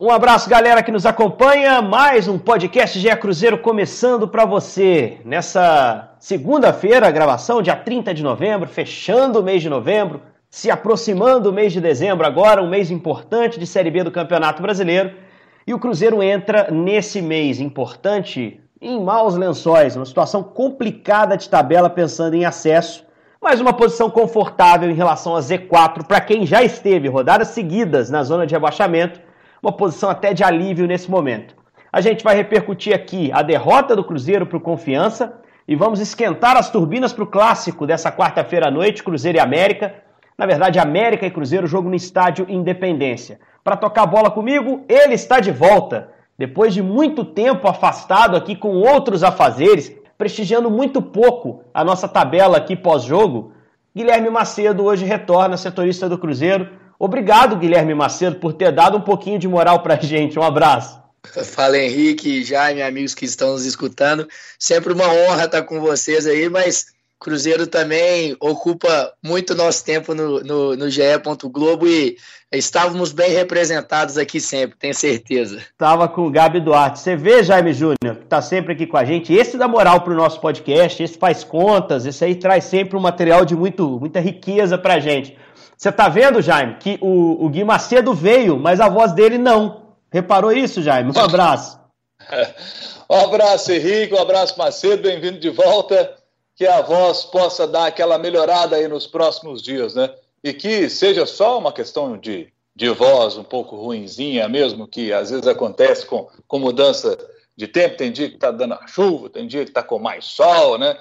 Um abraço, galera que nos acompanha. Mais um podcast GE Cruzeiro começando para você nessa segunda-feira, gravação, dia 30 de novembro, fechando o mês de novembro, se aproximando o mês de dezembro, agora um mês importante de Série B do Campeonato Brasileiro. E o Cruzeiro entra nesse mês importante em maus lençóis, uma situação complicada de tabela pensando em acesso, mas uma posição confortável em relação a Z4 para quem já esteve rodadas seguidas na zona de rebaixamento uma posição até de alívio nesse momento. A gente vai repercutir aqui a derrota do Cruzeiro para o Confiança e vamos esquentar as turbinas para o clássico dessa quarta-feira à noite, Cruzeiro e América. Na verdade, América e Cruzeiro, jogo no estádio Independência. Para tocar bola comigo, ele está de volta. Depois de muito tempo afastado aqui com outros afazeres, prestigiando muito pouco a nossa tabela aqui pós-jogo, Guilherme Macedo hoje retorna, setorista do Cruzeiro. Obrigado, Guilherme Macedo, por ter dado um pouquinho de moral para a gente. Um abraço. Fala, Henrique, Jaime, amigos que estão nos escutando. Sempre uma honra estar com vocês aí, mas Cruzeiro também ocupa muito nosso tempo no, no, no GE. Globo e estávamos bem representados aqui sempre, tenho certeza. Estava com o Gabi Duarte. Você vê, Jaime Júnior, que está sempre aqui com a gente. Esse dá moral para o nosso podcast, esse faz contas, esse aí traz sempre um material de muito, muita riqueza para a gente. Você tá vendo, Jaime, que o, o Gui Macedo veio, mas a voz dele não. Reparou isso, Jaime? Um abraço. um abraço, Henrique, um abraço, Macedo, bem-vindo de volta. Que a voz possa dar aquela melhorada aí nos próximos dias, né? E que seja só uma questão de, de voz um pouco ruinzinha mesmo, que às vezes acontece com, com mudança de tempo. Tem dia que tá dando a chuva, tem dia que tá com mais sol, né?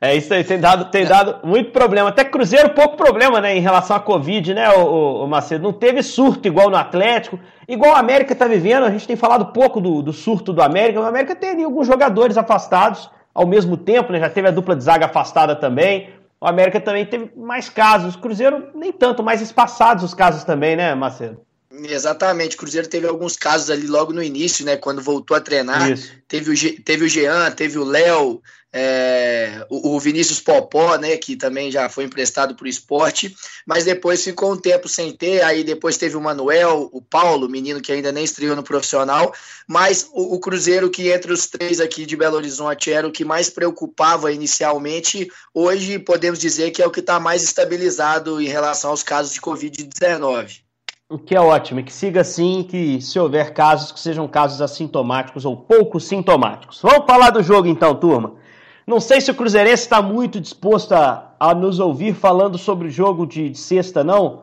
É isso aí, tem dado, tem dado muito problema. Até Cruzeiro, pouco problema, né, em relação à Covid, né, o, o Macedo? Não teve surto igual no Atlético, igual o América está vivendo. A gente tem falado pouco do, do surto do América. O América tem ali alguns jogadores afastados ao mesmo tempo, né? Já teve a dupla de zaga afastada também. O América também teve mais casos. O Cruzeiro, nem tanto, mais espaçados os casos também, né, Macedo? Exatamente, o Cruzeiro teve alguns casos ali logo no início, né? Quando voltou a treinar. Isso. Teve o, teve o Jean, teve o Léo, é, o, o, Vinícius Popó, né, que também já foi emprestado para o esporte, mas depois ficou um tempo sem ter, aí depois teve o Manuel, o Paulo, menino que ainda nem estreou no profissional, mas o, o, Cruzeiro, que entre os três aqui de Belo Horizonte era o que mais preocupava inicialmente, hoje podemos dizer que é o que está mais estabilizado em relação aos casos de Covid-19. O que é ótimo, que siga assim, que se houver casos, que sejam casos assintomáticos ou pouco sintomáticos. Vamos falar do jogo então, turma. Não sei se o Cruzeirense está muito disposto a, a, nos ouvir falando sobre o jogo de, de, sexta, não,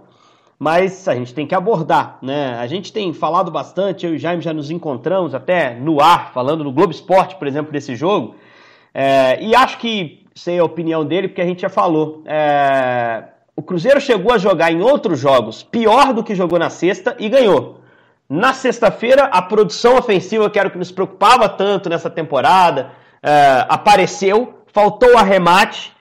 mas a gente tem que abordar, né? A gente tem falado bastante, eu e o Jaime já nos encontramos até no ar, falando no Globo Esporte, por exemplo, desse jogo, é, e acho que, sei a opinião dele, porque a gente já falou, é, o Cruzeiro chegou a jogar em outros jogos pior do que jogou na sexta e ganhou. Na sexta-feira, a produção ofensiva, que era o que nos preocupava tanto nessa temporada, uh, apareceu, faltou o arremate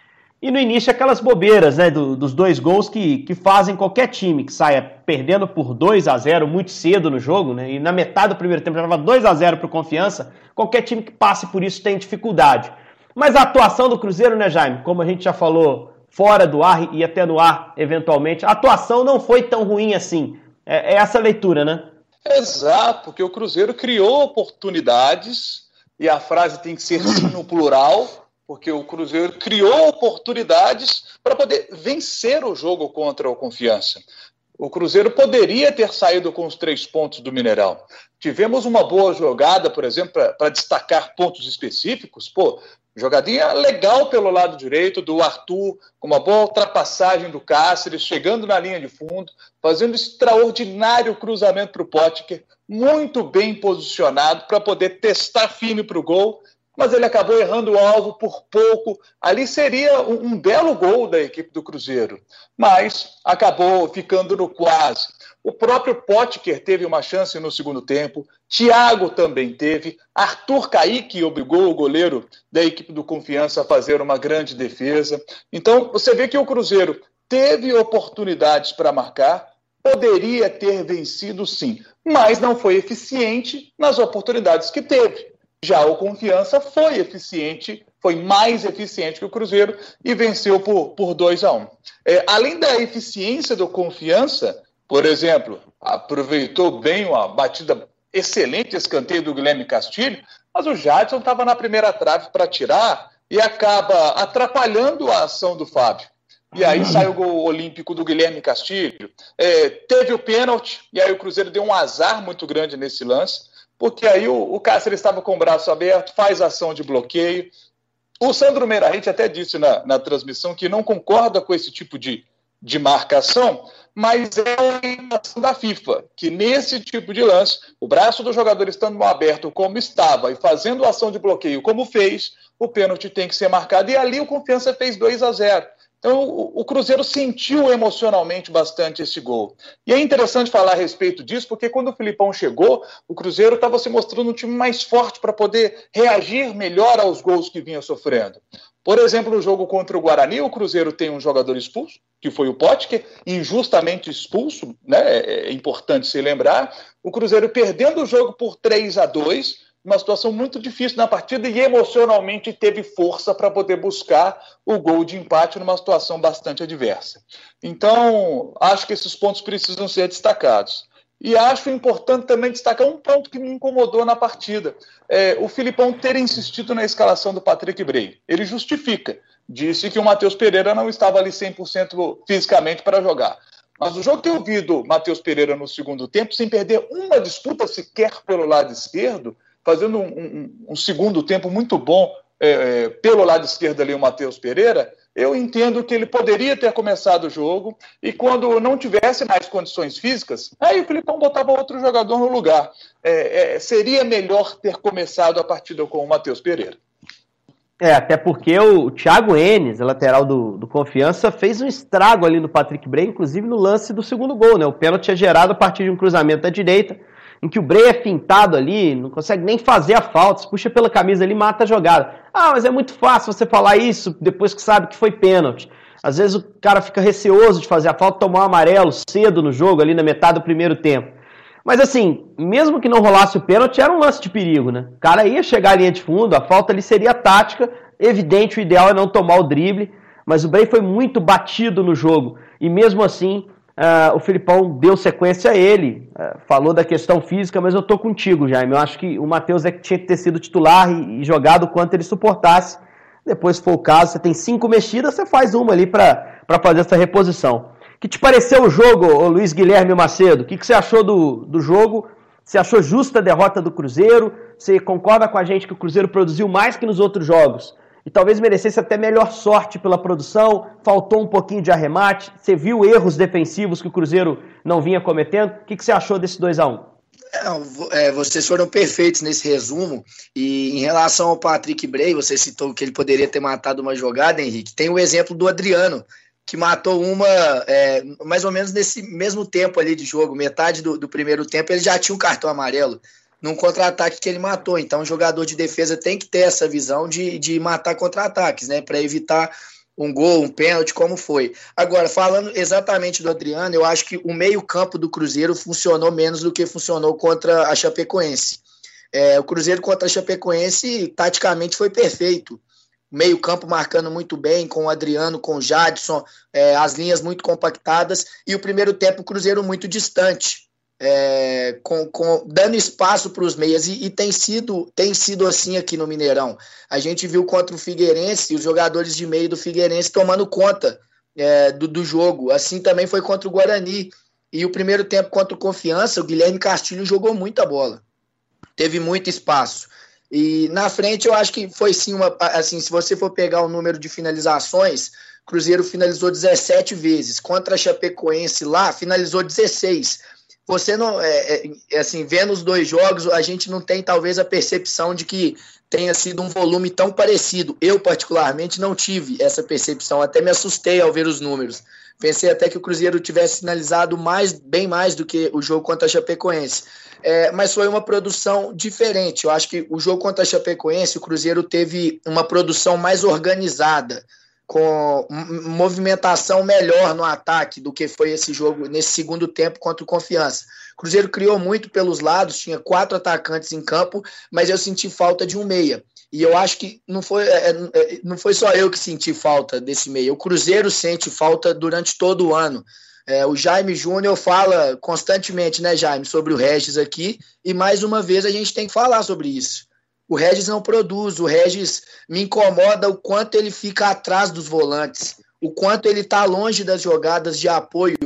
e no início aquelas bobeiras né, do, dos dois gols que, que fazem qualquer time que saia perdendo por 2 a 0 muito cedo no jogo, né, e na metade do primeiro tempo já estava 2 a 0 para confiança, qualquer time que passe por isso tem dificuldade. Mas a atuação do Cruzeiro, né, Jaime, como a gente já falou fora do ar e até no ar eventualmente, a atuação não foi tão ruim assim. É, é essa leitura, né? Exato, porque o Cruzeiro criou oportunidades e a frase tem que ser sim no plural, porque o Cruzeiro criou oportunidades para poder vencer o jogo contra o Confiança. O Cruzeiro poderia ter saído com os três pontos do Mineirão. Tivemos uma boa jogada, por exemplo, para destacar pontos específicos. Pô, Jogadinha legal pelo lado direito do Arthur, com uma boa ultrapassagem do Cáceres, chegando na linha de fundo, fazendo extraordinário cruzamento para o Potker, muito bem posicionado para poder testar firme para o gol, mas ele acabou errando o alvo por pouco. Ali seria um, um belo gol da equipe do Cruzeiro, mas acabou ficando no quase. O próprio Potker teve uma chance no segundo tempo, Thiago também teve, Arthur Caíque obrigou o goleiro da equipe do Confiança a fazer uma grande defesa. Então, você vê que o Cruzeiro teve oportunidades para marcar, poderia ter vencido sim, mas não foi eficiente nas oportunidades que teve. Já o Confiança foi eficiente, foi mais eficiente que o Cruzeiro e venceu por, por 2 a 1 um. é, Além da eficiência do Confiança, Por exemplo, aproveitou bem uma batida excelente escanteio do Guilherme Castilho, mas o Jadson estava na primeira trave para tirar e acaba atrapalhando a ação do Fábio. E aí sai o gol olímpico do Guilherme Castilho. É, teve o pênalti, e aí o Cruzeiro deu um azar muito grande nesse lance, porque aí o, o Cáceres estava com o braço aberto, faz ação de bloqueio. O Sandro Meirahit até disse na, na transmissão que não concorda com esse tipo de, de marcação, mas é a orientação da FIFA, que nesse tipo de lance, o braço do jogador estando aberto como estava e fazendo ação de bloqueio como fez, o pênalti tem que ser marcado. E ali o Confiança fez 2 a 0. Então o, Cruzeiro sentiu emocionalmente bastante esse gol. E é interessante falar a respeito disso, porque quando o Filipão chegou, o Cruzeiro estava se mostrando um time mais forte para poder reagir melhor aos gols que vinha sofrendo. Por exemplo, no jogo contra o Guarani, o Cruzeiro tem um jogador expulso, que foi o Potker, injustamente expulso, né? É, é importante se lembrar. O Cruzeiro perdendo o jogo por 3 a 2 uma situação muito difícil na partida e emocionalmente teve força para poder buscar o gol de empate numa situação bastante adversa. Então, acho que esses pontos precisam ser destacados. E acho importante também destacar um ponto que me incomodou na partida: é, o Filipão ter insistido na escalação do Patrick Bray. Ele justifica, disse que o Matheus Pereira não estava ali 100% fisicamente para jogar. Mas o jogo que eu vi do Matheus Pereira no segundo tempo, sem perder uma disputa sequer pelo lado esquerdo, fazendo um, um, um segundo tempo muito bom é, é, pelo lado esquerdo ali, o Matheus Pereira, eu entendo que ele poderia ter começado o jogo e quando não tivesse mais condições físicas, aí o Filipão botava outro jogador no lugar. É, é, seria melhor ter começado a partida com o Matheus Pereira. É, até porque o Thiago Enes, lateral do, do Confiança, fez um estrago ali no Patrick Bray, inclusive no lance do segundo gol, né? O pênalti é gerado a partir de um cruzamento da direita em que o Bray é pintado ali, não consegue nem fazer a falta, se puxa pela camisa ali, mata a jogada. Ah, mas é muito fácil você falar isso depois que sabe que foi pênalti. Às vezes o cara fica receoso de fazer a falta, tomar um amarelo cedo no jogo, ali na metade do primeiro tempo. Mas assim, mesmo que não rolasse o pênalti, era um lance de perigo, né? O cara ia chegar à linha de fundo, a falta ali seria tática, evidente, o ideal é não tomar o drible, mas o Bray foi muito batido no jogo, e mesmo assim Uh, o Filipão deu sequência a ele, uh, falou da questão física, mas eu tô contigo, Jaime. Eu acho que o Matheus é que tinha que ter sido titular e, e jogado o quanto ele suportasse. Depois, se for o caso, você tem cinco mexidas, você faz uma ali para fazer essa reposição. O que te pareceu o jogo, Luiz Guilherme Macedo? O que, que você achou do, do jogo? Você achou justa a derrota do Cruzeiro? Você concorda com a gente que o Cruzeiro produziu mais que nos outros jogos? E talvez merecesse até melhor sorte pela produção, faltou um pouquinho de arremate. Você viu erros defensivos que o Cruzeiro não vinha cometendo? O que, que você achou desse 2 a 1 é, vocês foram perfeitos nesse resumo. E em relação ao Patrick Bray, você citou que ele poderia ter matado uma jogada, Henrique. Tem o exemplo do Adriano, que matou uma é, mais ou menos nesse mesmo tempo ali de jogo, metade do, do primeiro tempo, ele já tinha um cartão amarelo num contra-ataque que ele matou. Então, o jogador de defesa tem que ter essa visão de, de matar contra-ataques, né? Para evitar um gol, um pênalti, como foi. Agora, falando exatamente do Adriano, eu acho que o meio-campo do Cruzeiro funcionou menos do que funcionou contra a Chapecoense. É, o Cruzeiro contra a Chapecoense, taticamente, foi perfeito. Meio-campo marcando muito bem, com o Adriano, com o Jadson, é, as linhas muito compactadas, e o primeiro tempo o Cruzeiro muito distante é, com, com, dando espaço para os meias e, e, tem sido tem sido assim aqui no Mineirão. A gente viu contra o Figueirense os jogadores de meio do Figueirense tomando conta é, do, do, jogo. Assim também foi contra o Guarani. E o primeiro tempo contra o Confiança, o Guilherme Castilho jogou muita bola. Teve muito espaço. E na frente eu acho que foi sim uma. Assim, se você for pegar o número de finalizações, Cruzeiro finalizou 17 vezes. Contra a Chapecoense lá, finalizou 16 você não. É, é, é, assim, vendo os dois jogos, a gente não tem talvez a percepção de que tenha sido um volume tão parecido. Eu, particularmente, não tive essa percepção. Até me assustei ao ver os números. Pensei até que o Cruzeiro tivesse finalizado mais, bem mais do que o jogo contra a Chapecoense. É, mas foi uma produção diferente. Eu acho que o jogo contra a Chapecoense, o Cruzeiro teve uma produção mais organizada com movimentação melhor no ataque do que foi esse jogo nesse segundo tempo contra o Confiança. O Cruzeiro criou muito pelos lados, tinha quatro atacantes em campo, mas eu senti falta de um meia. E eu acho que não foi, é, é, não foi só eu que senti falta desse meia. O Cruzeiro sente falta durante todo o ano. É, o Jaime Júnior fala constantemente, né, Jaime, sobre o Regis aqui, e mais uma vez a gente tem que falar sobre isso. O Regis não produz, o Regis me incomoda o quanto ele fica atrás dos volantes, o quanto ele está longe das jogadas de apoio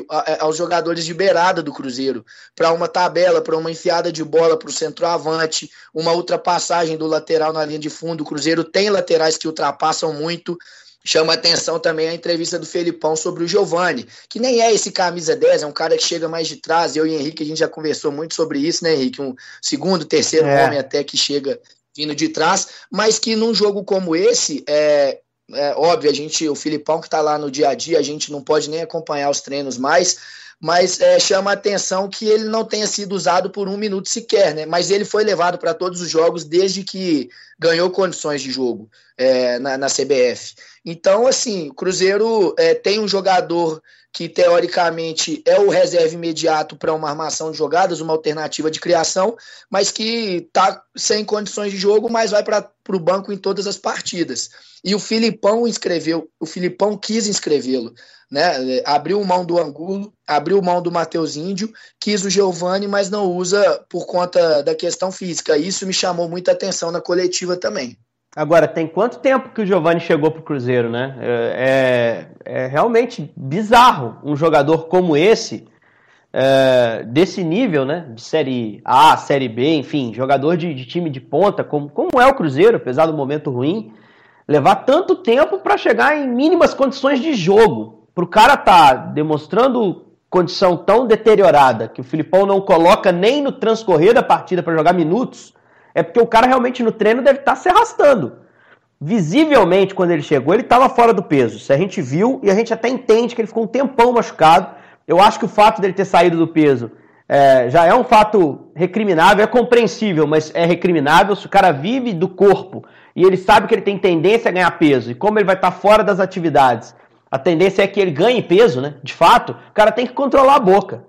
aos jogadores de beirada do Cruzeiro, para uma tabela, para uma enfiada de bola para o centroavante, uma ultrapassagem do lateral na linha de fundo. O Cruzeiro tem laterais que ultrapassam muito. Chama atenção também a entrevista do Felipão sobre o Giovani, que nem é esse camisa 10, é um cara que chega mais de trás. Eu e Henrique, a gente já conversou muito sobre isso, né, Henrique? Um segundo, terceiro é. homem até que chega vindo de trás, mas que num jogo como esse, é, é óbvio, a gente, o Filipão que está lá no dia a dia, a gente não pode nem acompanhar os treinos mais, mas é, chama a atenção que ele não tenha sido usado por um minuto sequer, né? Mas ele foi levado para todos os jogos desde que ganhou condições de jogo é, na, na, CBF. Então, assim, o Cruzeiro é, tem um jogador que teoricamente é o reserva imediato para uma armação de jogadas, uma alternativa de criação, mas que está sem condições de jogo, mas vai para o banco em todas as partidas. E o Filipão inscreveu, o Filipão quis inscrevê-lo né? Abriu mão do Angulo, abriu mão do Matheus Índio, quis o Giovani, mas não usa por conta da questão física. Isso me chamou muita atenção na coletiva também. Agora, tem quanto tempo que o Giovani chegou para o Cruzeiro, né? É, é, é, realmente bizarro um jogador como esse, é, desse nível, né? De Série A, Série B, enfim, jogador de, de time de ponta, como, como é o Cruzeiro, apesar do momento ruim, levar tanto tempo para chegar em mínimas condições de jogo para o cara tá demonstrando condição tão deteriorada que o Filipão não coloca nem no transcorrer da partida para jogar minutos, é porque o cara realmente no treino deve estar tá se arrastando. Visivelmente, quando ele chegou, ele estava fora do peso. Isso a gente viu e a gente até entende que ele ficou um tempão machucado. Eu acho que o fato dele ter saído do peso é, já é um fato recriminável, é compreensível, mas é recriminável se o cara vive do corpo e ele sabe que ele tem tendência a ganhar peso e como ele vai estar tá fora das atividades a tendência é que ele ganhe peso, né? De fato, o cara tem que controlar a boca.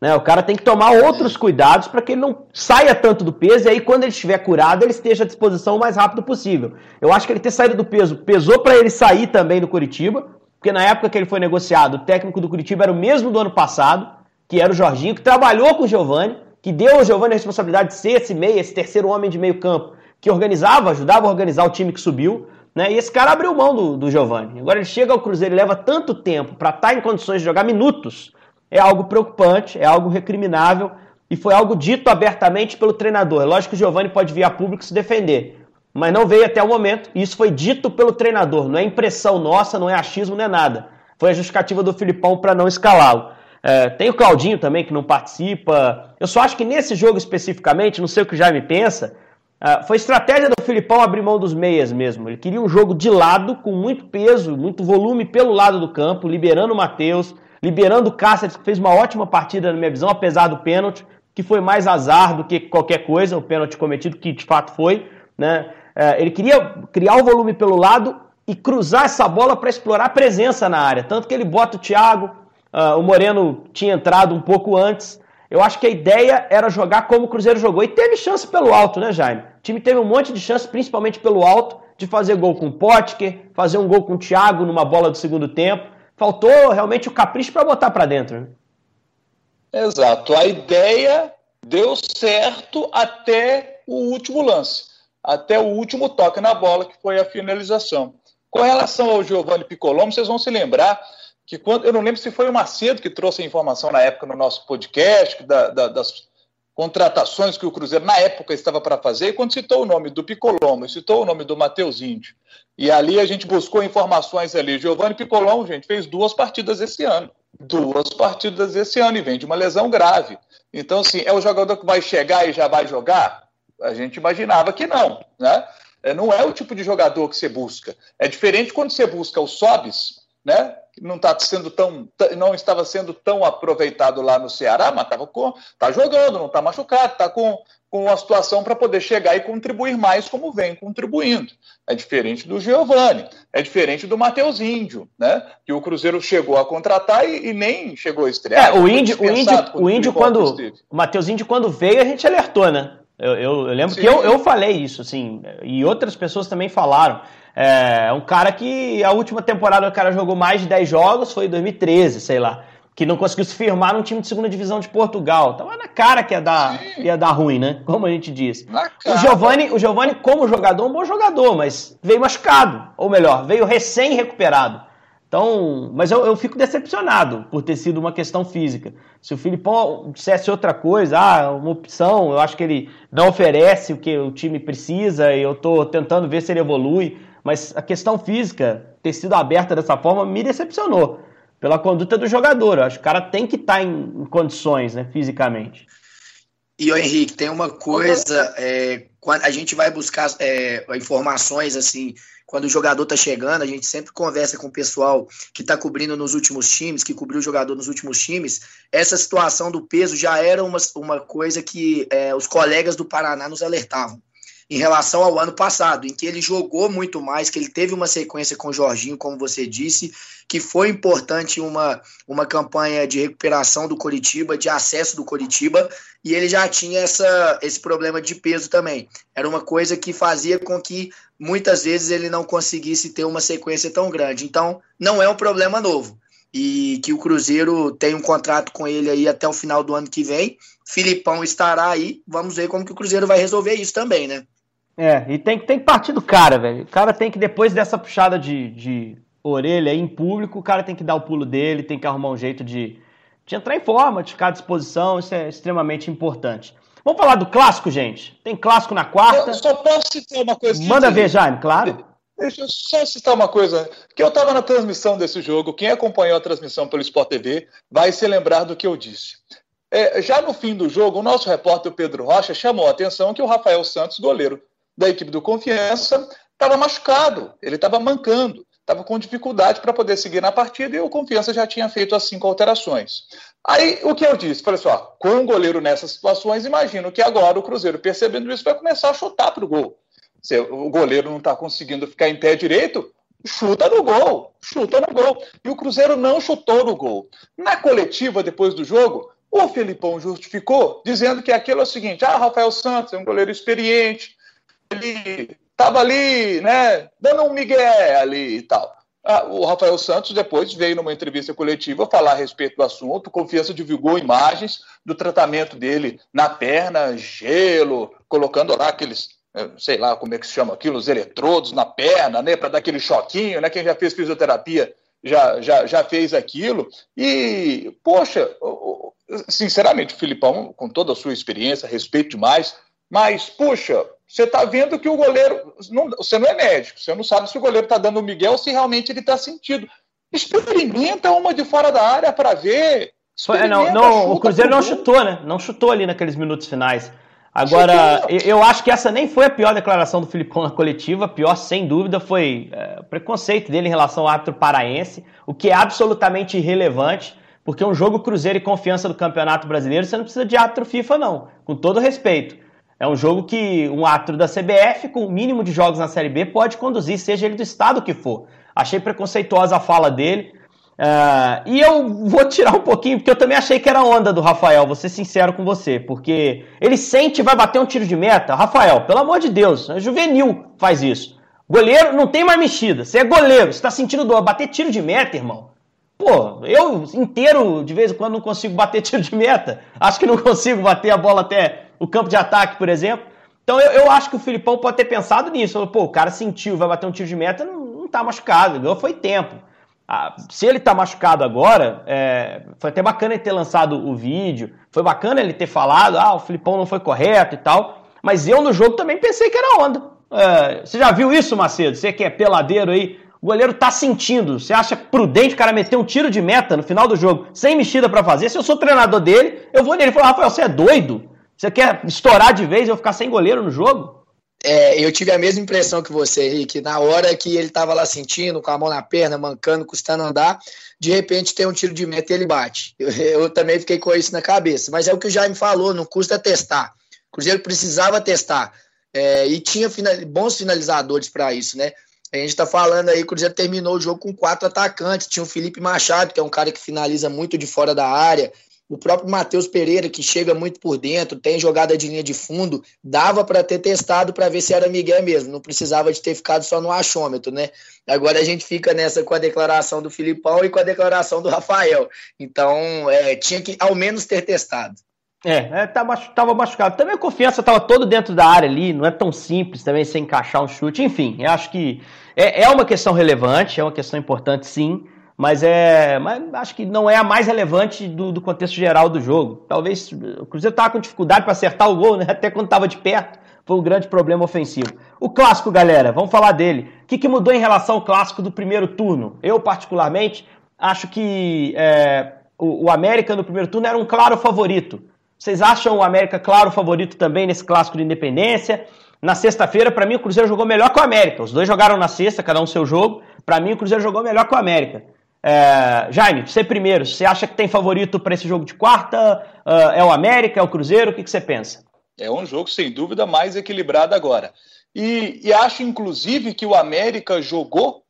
Né? O cara tem que tomar outros cuidados para que ele não saia tanto do peso e aí, quando ele estiver curado, ele esteja à disposição o mais rápido possível. Eu acho que ele ter saído do peso pesou para ele sair também do Curitiba, porque na época que ele foi negociado, o técnico do Curitiba era o mesmo do ano passado, que era o Jorginho, que trabalhou com o Giovani, que deu ao Giovani a responsabilidade de ser esse meio, esse terceiro homem de meio campo, que organizava, ajudava a organizar o time que subiu. Né? E esse cara abriu mão do, do Giovani. Agora ele chega ao Cruzeiro e leva tanto tempo para estar tá em condições de jogar minutos. É algo preocupante, é algo recriminável e foi algo dito abertamente pelo treinador. É lógico que o Giovani pode vir a público se defender, mas não veio até o momento. E isso foi dito pelo treinador. Não é impressão nossa, não é achismo, não é nada. Foi a justificativa do Filipão para não escalá-lo. É, tem o Claudinho também que não participa. Eu só acho que nesse jogo especificamente, não sei o que o Jaime pensa, Uh, foi estratégia do Filipão abrir mão dos meias mesmo. Ele queria um jogo de lado, com muito peso, muito volume pelo lado do campo, liberando o Matheus, liberando o Cáceres, que fez uma ótima partida, na minha visão, apesar do pênalti, que foi mais azar do que qualquer coisa, o pênalti cometido, que de fato foi. Né? Uh, ele queria criar o volume pelo lado e cruzar essa bola para explorar a presença na área. Tanto que ele bota o Thiago, uh, o Moreno tinha entrado um pouco antes. Eu acho que a ideia era jogar como o Cruzeiro jogou. E teve chance pelo alto, né, Jaime? time teve um monte de chance, principalmente pelo alto, de fazer gol com o Potker, fazer um gol com o Thiago numa bola do segundo tempo. Faltou realmente o capricho para botar para dentro. Né? Exato. A ideia deu certo até o último lance, até o último toque na bola, que foi a finalização. Com relação ao Giovanni Piccolombo, vocês vão se lembrar que quando eu não lembro se foi o Macedo que trouxe a informação na época no nosso podcast da, da, das contratações que o Cruzeiro na época estava para fazer, e quando citou o nome do Picolomo, citou o nome do Matheus Índio, e ali a gente buscou informações ali. Giovanni Picolomo, gente, fez duas partidas esse ano. Duas partidas esse ano e vem de uma lesão grave. Então, assim, é o jogador que vai chegar e já vai jogar? A gente imaginava que não, né? É, não é o tipo de jogador que você busca. É diferente quando você busca o Sobis, né? não está sendo tão, não estava sendo tão aproveitado lá no Ceará, mas estava com, tá jogando, não está machucado, está com, com uma situação para poder chegar e contribuir mais como vem contribuindo. É diferente do Giovani, é diferente do Matheus Índio, né? Que o Cruzeiro chegou a contratar e, e nem chegou a estrear. É, o Índio, o Índio, o Índio quando o Matheus Índio quando veio a gente alertou, né? Eu, eu, eu lembro Sim. que eu, eu falei isso, assim, e outras pessoas também falaram. É um cara que a última temporada o cara jogou mais de 10 jogos, foi em 2013, sei lá. que não conseguiu se firmar num time de segunda divisão de Portugal. Tava na cara que ia dar, ia dar ruim, né? Como a gente disse. O Giovani, o Giovani, como jogador, um bom jogador, mas veio machucado. Ou melhor, veio recém-recuperado. Então, mas eu, eu, fico decepcionado por ter sido uma questão física. Se o Filipão dissesse outra coisa, ah, uma opção, eu acho que ele não oferece o que o time precisa e eu estou tentando ver se ele evolui. Mas a questão física, ter sido aberta dessa forma, me decepcionou pela conduta do jogador. Eu acho que o cara tem que estar tá em, condições, né, fisicamente. E o Henrique, tem uma coisa, é, quando a gente vai buscar é, informações assim quando o jogador está chegando, a gente sempre conversa com o pessoal que está cobrindo nos últimos times, que cobriu o jogador nos últimos times. Essa situação do peso já era uma, uma coisa que é, os colegas do Paraná nos alertavam em relação ao ano passado, em que ele jogou muito mais, que ele teve uma sequência com o Jorginho, como você disse, que foi importante uma, uma campanha de recuperação do Coritiba, de acesso do Coritiba, e ele já tinha essa, esse problema de peso também. Era uma coisa que fazia com que muitas vezes ele não conseguisse ter uma sequência tão grande. Então, não é um problema novo. E que o Cruzeiro tem um contrato com ele aí até o final do ano que vem. Filipão estará aí. Vamos ver como que o Cruzeiro vai resolver isso também, né? É, e tem, tem que partir do cara, velho. O cara tem que, depois dessa puxada de, de orelha aí em público, o cara tem que dar o pulo dele, tem que arrumar um jeito de, de entrar em forma, de ficar à disposição. Isso é extremamente importante. Vamos falar do clássico, gente? Tem clássico na quarta. Eu só posso citar uma coisa. Manda ver, Jaime, claro. Deixa eu só citar uma coisa. Que eu estava na transmissão desse jogo. Quem acompanhou a transmissão pelo Sport TV vai se lembrar do que eu disse. É, já no fim do jogo, o nosso repórter Pedro Rocha chamou a atenção que o Rafael Santos, goleiro da equipe do Confiança, estava machucado, ele estava mancando, estava com dificuldade para poder seguir na partida e o Confiança já tinha feito as cinco alterações. Aí o que eu disse? Falei assim: ó, com um goleiro nessas situações, imagino que agora o Cruzeiro, percebendo isso, vai começar a chutar para o gol. Se o goleiro não está conseguindo ficar em pé direito, chuta no gol, chuta no gol. E o Cruzeiro não chutou no gol. Na coletiva, depois do jogo, o Felipão justificou, dizendo que aquilo é o seguinte: ah, Rafael Santos é um goleiro experiente, ele estava ali, né, dando um migué ali e tal. Ah, o Rafael Santos depois veio numa entrevista coletiva falar a respeito do assunto. Confiança divulgou imagens do tratamento dele na perna, gelo, colocando lá aqueles, eh, sei lá como é que se chama aquilo, os eletrodos na perna, né, para dar aquele choquinho, né? Quem já fez fisioterapia já, já, já fez aquilo. E, poxa, sinceramente, o Filipão, com toda a sua experiência, respeito demais, mas, puxa, você está vendo que o goleiro. Não, você não é médico, você não sabe se o goleiro está dando o Miguel ou se realmente ele está sentindo. Experimenta uma de fora da área para ver. É, não, não o Cruzeiro não chutou, né? Não chutou ali naqueles minutos finais. Agora, eu acho que essa nem foi a pior declaração do Filipão na coletiva. A pior, sem dúvida, foi é, o preconceito dele em relação ao árbitro paraense, o que é absolutamente irrelevante, porque um jogo Cruzeiro e confiança do Campeonato Brasileiro, você não precisa de árbitro FIFA, não. Com todo respeito. É um jogo que um árbitro da CBF, com o mínimo de jogos na Série B, pode conduzir, seja ele do estado que for. Achei preconceituosa a fala dele. Uh, e eu vou tirar um pouquinho, porque eu também achei que era onda do Rafael, vou ser sincero com você, porque ele sente vai bater um tiro de meta. Rafael, pelo amor de Deus, é juvenil faz isso. Goleiro não tem mais mexida, você é goleiro, você tá sentindo dor, bater tiro de meta, irmão. Pô, eu inteiro, de vez em quando, não consigo bater tiro de meta. Acho que não consigo bater a bola até o campo de ataque, por exemplo. Então eu, eu acho que o Filipão pode ter pensado nisso. Pô, o cara sentiu, vai bater um tiro de meta, não, não tá machucado, ganhou foi tempo. Ah, se ele tá machucado agora, é, foi até bacana ele ter lançado o vídeo, foi bacana ele ter falado, ah, o Filipão não foi correto e tal, mas eu no jogo também pensei que era onda. É, você já viu isso, Macedo? Você que é peladeiro aí, o goleiro tá sentindo. Você acha prudente o cara meter um tiro de meta no final do jogo, sem mexida para fazer? Se eu sou treinador dele, eu vou nele e falo, Rafael, você é doido? Você quer estourar de vez e eu ficar sem goleiro no jogo? É, eu tive a mesma impressão que você, Henrique. Na hora que ele estava lá sentindo, com a mão na perna, mancando, custando andar, de repente tem um tiro de meta e ele bate. Eu, eu também fiquei com isso na cabeça. Mas é o que o Jaime falou, não custa testar. O Cruzeiro precisava testar. É, e tinha final, bons finalizadores para isso, né? A gente está falando aí, o Cruzeiro terminou o jogo com quatro atacantes. Tinha o Felipe Machado, que é um cara que finaliza muito de fora da área O próprio Matheus Pereira, que chega muito por dentro, tem jogada de linha de fundo, dava para ter testado para ver se era Miguel mesmo, não precisava de ter ficado só no achômetro, né? Agora a gente fica nessa com a declaração do Filipão e com a declaração do Rafael. Então, é, tinha que ao menos ter testado. É, é tava, tava machucado. Também a confiança estava todo dentro da área ali, não é tão simples também sem encaixar um chute. Enfim, acho que é, é uma questão relevante, é uma questão importante sim, mas é. Mas acho que não é a mais relevante do, do contexto geral do jogo. Talvez o Cruzeiro estava com dificuldade para acertar o gol, né? Até quando estava de perto, foi um grande problema ofensivo. O clássico, galera, vamos falar dele. O que, que mudou em relação ao clássico do primeiro turno? Eu, particularmente, acho que é, o, o América no primeiro turno era um claro favorito. Vocês acham o América claro favorito também nesse clássico de independência? Na sexta-feira, para mim, o Cruzeiro jogou melhor que o América. Os dois jogaram na sexta, cada um seu jogo. Para mim, o Cruzeiro jogou melhor que o América. É, Jaime, você primeiro, você acha que tem favorito para esse jogo de quarta? Uh, é o América, é o Cruzeiro? O que, que, você pensa? É um jogo, sem dúvida, mais equilibrado agora. E, e acho, inclusive, que o América jogou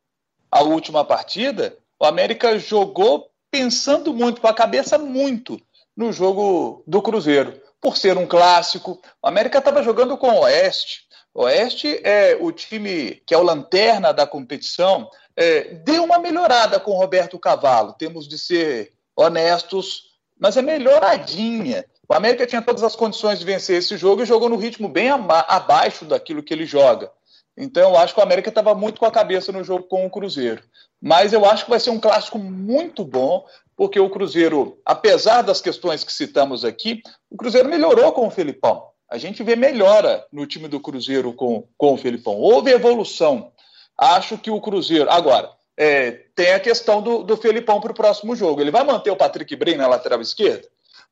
a última partida. O América jogou pensando muito, com a cabeça muito no jogo do Cruzeiro. Por ser um clássico, o América estava jogando com o Oeste. O Oeste é o time que é o lanterna da competição. É, deu uma melhorada com o Roberto Cavalo, temos de ser honestos, mas é melhoradinha. O América tinha todas as condições de vencer esse jogo e jogou no ritmo bem abaixo daquilo que ele joga. Então, eu acho que o América estava muito com a cabeça no jogo com o Cruzeiro. Mas eu acho que vai ser um clássico muito bom porque o Cruzeiro, apesar das questões que citamos aqui, o Cruzeiro melhorou com o Felipão. A gente vê melhora no time do Cruzeiro com, com o Felipão. Houve evolução. Acho que o Cruzeiro. Agora, é, tem a questão do, do Felipão para o próximo jogo. Ele vai manter o Patrick Bray na lateral esquerda?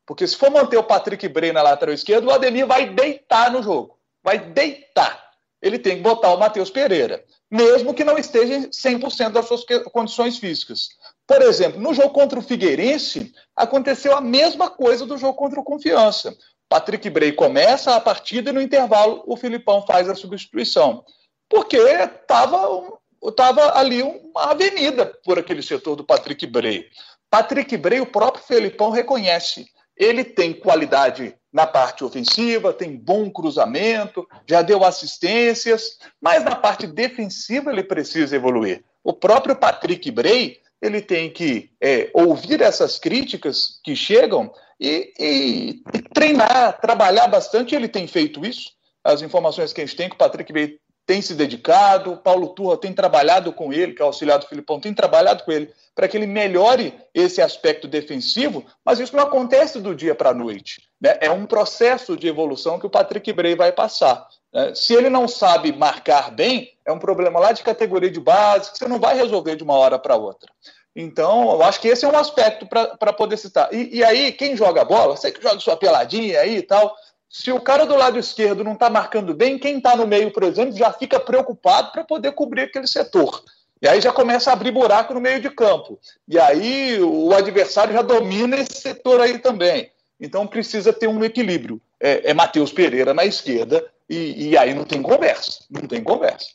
Porque se for manter o Patrick Bray na lateral esquerda, o Ademir vai deitar no jogo. Vai deitar. Ele tem que botar o Matheus Pereira, mesmo que não esteja em 100% das suas condições físicas. Por exemplo, no jogo contra o Figueirense, aconteceu a mesma coisa do jogo contra o Confiança. Patrick Bray começa a partida e no intervalo o Filipão faz a substituição. Porque estava tava ali uma avenida por aquele setor do Patrick Bray. Patrick Bray, o próprio Felipão reconhece. Ele tem qualidade na parte ofensiva, tem bom cruzamento, já deu assistências, mas na parte defensiva ele precisa evoluir. O próprio Patrick Bray ele tem que é, ouvir essas críticas que chegam e, e, e, treinar, trabalhar bastante. Ele tem feito isso. As informações que a gente tem, que o Patrick Bey tem se dedicado, o Paulo Turra tem trabalhado com ele, que é auxiliar do Filipão, tem trabalhado com ele para que ele melhore esse aspecto defensivo, mas isso não acontece do dia para a noite. Né? É um processo de evolução que o Patrick Bray vai passar. Né? Se ele não sabe marcar bem, é um problema lá de categoria de base que você não vai resolver de uma hora para outra. Então, eu acho que esse é um aspecto para poder citar. E, e, aí, quem joga bola, você que joga sua peladinha aí e tal, se o cara do lado esquerdo não está marcando bem, quem está no meio, por exemplo, já fica preocupado para poder cobrir aquele setor. E aí já começa a abrir buraco no meio de campo. E aí o adversário já domina esse setor aí também. Então precisa ter um equilíbrio. É, é Matheus Pereira na esquerda e, e, aí não tem conversa. Não tem conversa.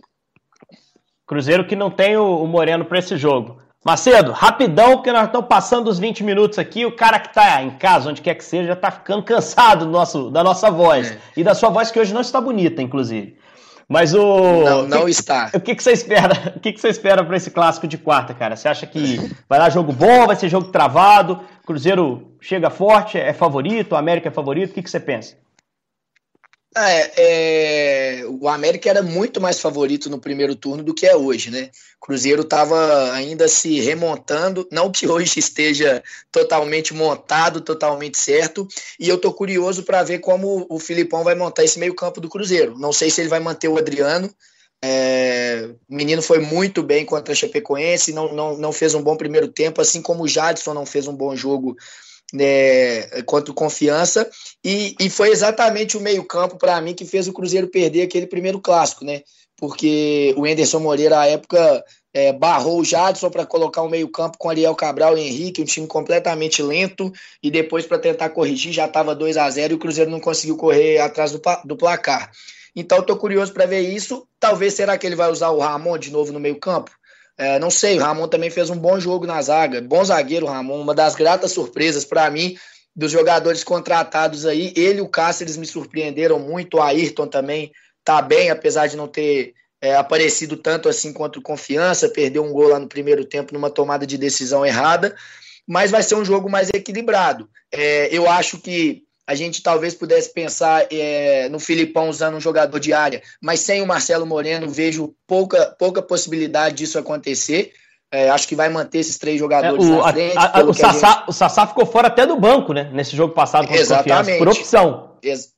Cruzeiro que não tem o, o Moreno para esse jogo. Macedo, rapidão, porque nós estamos passando os 20 minutos aqui. O cara que está em casa, onde quer que seja, já está ficando cansado do nosso, da nossa voz. É. E da sua voz, que hoje não está bonita, inclusive. Mas o. Não, não que, está. O que, que você espera? O que, que você espera para esse clássico de quarta, cara? Você acha que vai dar jogo bom, vai ser jogo travado? Cruzeiro chega forte, é favorito, o América é favorito? O que, que você pensa? É, é, o América era muito mais favorito no primeiro turno do que é hoje, né? O Cruzeiro estava ainda se remontando, não que hoje esteja totalmente montado, totalmente certo, e eu tô curioso para ver como o Filipão vai montar esse meio-campo do Cruzeiro. Não sei se ele vai manter o Adriano. É, o menino foi muito bem contra a Chapecoense, não, não, não fez um bom primeiro tempo, assim como o Jadson não fez um bom jogo né, contra o Confiança, e, e foi exatamente o meio-campo para mim que fez o Cruzeiro perder aquele primeiro clássico, né? Porque o Enderson Moreira, à época, é, barrou o Jadson para colocar um meio-campo com Ariel Cabral e Henrique, um time completamente lento, e depois, para tentar corrigir, já estava 2 a 0 e o Cruzeiro não conseguiu correr atrás do, do placar. Então, estou curioso para ver isso. Talvez será que ele vai usar o Ramon de novo no meio-campo? É, não sei, o Ramon também fez um bom jogo na zaga. Bom zagueiro, Ramon. Uma das gratas surpresas para mim dos jogadores contratados aí, ele e o Cáceres me surpreenderam muito, o Ayrton também tá bem, apesar de não ter é, aparecido tanto assim contra o Confiança, perdeu um gol lá no primeiro tempo numa tomada de decisão errada, mas vai ser um jogo mais equilibrado. É, eu acho que a gente talvez pudesse pensar é, no Filipão usando um jogador de área, mas sem o Marcelo Moreno, vejo pouca, pouca possibilidade disso acontecer. É, acho que vai manter esses três jogadores é, o, na frente. A, a, o, Sassá, gente... o Sassá ficou fora até do banco, né? Nesse jogo passado Exatamente. por opção. Ex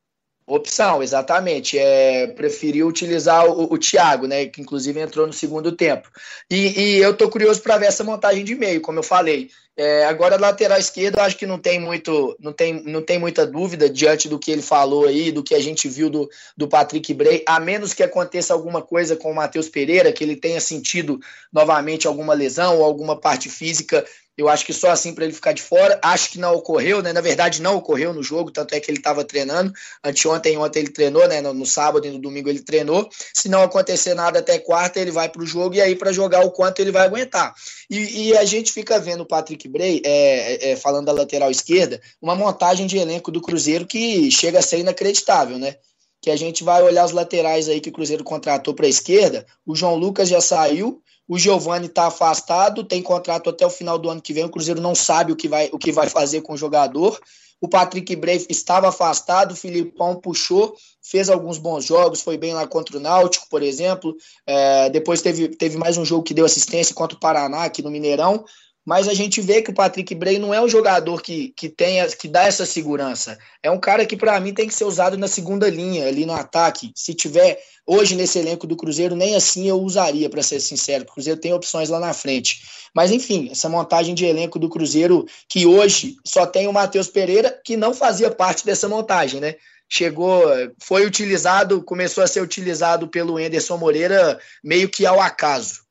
opção, exatamente. É, preferiu utilizar o, o Thiago, né? Que inclusive entrou no segundo tempo. E, e eu tô curioso para ver essa montagem de meio, como eu falei. É, agora, lateral esquerdo, acho que não tem, muito, não, tem, não tem muita dúvida diante do que ele falou aí, do que a gente viu do, do Patrick Bray, a menos que aconteça alguma coisa com o Matheus Pereira, que ele tenha sentido novamente alguma lesão ou alguma parte física eu acho que só assim para ele ficar de fora. Acho que não ocorreu, né? Na verdade, não ocorreu no jogo, tanto é que ele estava treinando. Anteontem, ontem ele treinou, né? No, no, sábado e no domingo ele treinou. Se não acontecer nada até quarta, ele vai para o jogo e aí para jogar o quanto ele vai aguentar. E, e, a gente fica vendo o Patrick Bray, é, é, falando da lateral esquerda, uma montagem de elenco do Cruzeiro que chega a ser inacreditável, né? Que a gente vai olhar os laterais aí que o Cruzeiro contratou para a esquerda. O João Lucas já saiu, o Giovani está afastado, tem contrato até o final do ano que vem. O Cruzeiro não sabe o que vai, o que vai fazer com o jogador. O Patrick Bray estava afastado, o Filipão puxou, fez alguns bons jogos, foi bem lá contra o Náutico, por exemplo. É, depois teve, teve mais um jogo que deu assistência contra o Paraná, aqui no Mineirão mas a gente vê que o Patrick Bray não é um jogador que, que, tenha, que dá essa segurança. É um cara que, para mim, tem que ser usado na segunda linha, ali no ataque. Se tiver hoje nesse elenco do Cruzeiro, nem assim eu usaria, para ser sincero. O Cruzeiro tem opções lá na frente. Mas, enfim, essa montagem de elenco do Cruzeiro, que hoje só tem o Matheus Pereira, que não fazia parte dessa montagem, né? Chegou, foi utilizado, começou a ser utilizado pelo Enderson Moreira meio que ao acaso.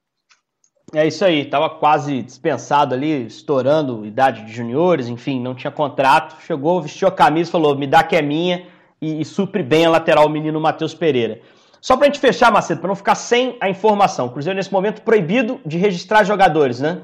É isso aí, estava quase dispensado ali, estourando idade de juniores, enfim, não tinha contrato. Chegou, vestiu a camisa, falou: me dá que é minha, e, e supre bem a lateral o menino Matheus Pereira. Só para a gente fechar, Macedo, para não ficar sem a informação, o Cruzeiro nesse momento proibido de registrar jogadores, né?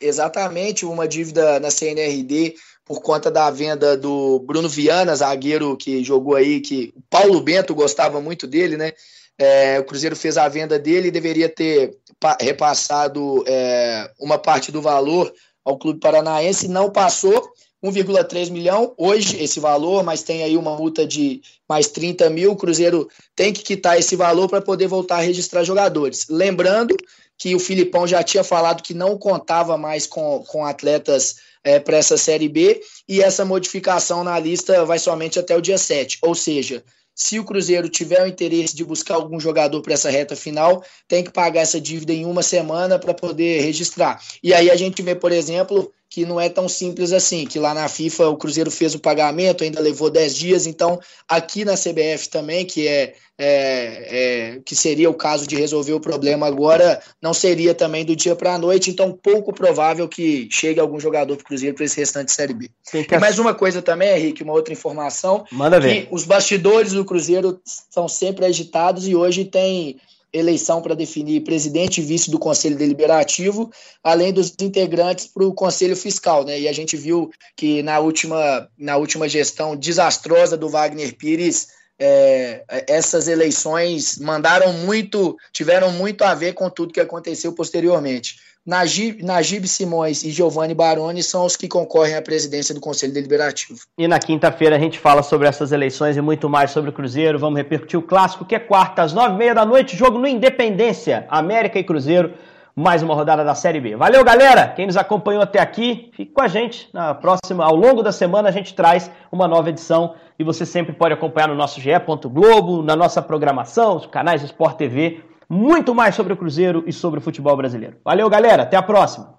Exatamente, uma dívida na CNRD por conta da venda do Bruno Viana, zagueiro que jogou aí, que o Paulo Bento gostava muito dele, né? É, o Cruzeiro fez a venda dele e deveria ter repassado é, uma parte do valor ao Clube Paranaense, não passou. 1,3 milhão hoje esse valor, mas tem aí uma multa de mais 30 mil. O Cruzeiro tem que quitar esse valor para poder voltar a registrar jogadores. Lembrando que o Filipão já tinha falado que não contava mais com, com atletas é, para essa Série B e essa modificação na lista vai somente até o dia 7. Ou seja, se o Cruzeiro tiver o interesse de buscar algum jogador para essa reta final, tem que pagar essa dívida em uma semana para poder registrar. E aí a gente vê, por exemplo, que não é tão simples assim, que lá na FIFA o Cruzeiro fez o pagamento, ainda levou 10 dias, então aqui na CBF também, que é, é, é que seria o caso de resolver o problema agora, não seria também do dia para a noite, então pouco provável que chegue algum jogador para o Cruzeiro para esse restante de Série B. E mais uma coisa também, Henrique, uma outra informação, Manda ver. os bastidores do Cruzeiro são sempre agitados e hoje tem eleição para definir presidente e vice do Conselho Deliberativo, além dos integrantes para o Conselho Fiscal. Né? E a gente viu que na última, na última gestão desastrosa do Wagner Pires, é, essas eleições mandaram muito, tiveram muito a ver com tudo que aconteceu posteriormente. Najib, Najib Simões e Giovanni Baroni são os que concorrem à presidência do Conselho Deliberativo. E na quinta-feira a gente fala sobre essas eleições e muito mais sobre o Cruzeiro. Vamos repercutir o clássico, que é quarta, às nove e meia da noite, jogo no Independência, América e Cruzeiro. Mais uma rodada da Série B. Valeu, galera! Quem nos acompanhou até aqui, fique com a gente. Na próxima, ao longo da semana, a gente traz uma nova edição e você sempre pode acompanhar no nosso GE. Globo, na nossa programação, os canais do Sport TV muito mais sobre o Cruzeiro e sobre o futebol brasileiro. Valeu, galera. Até a próxima.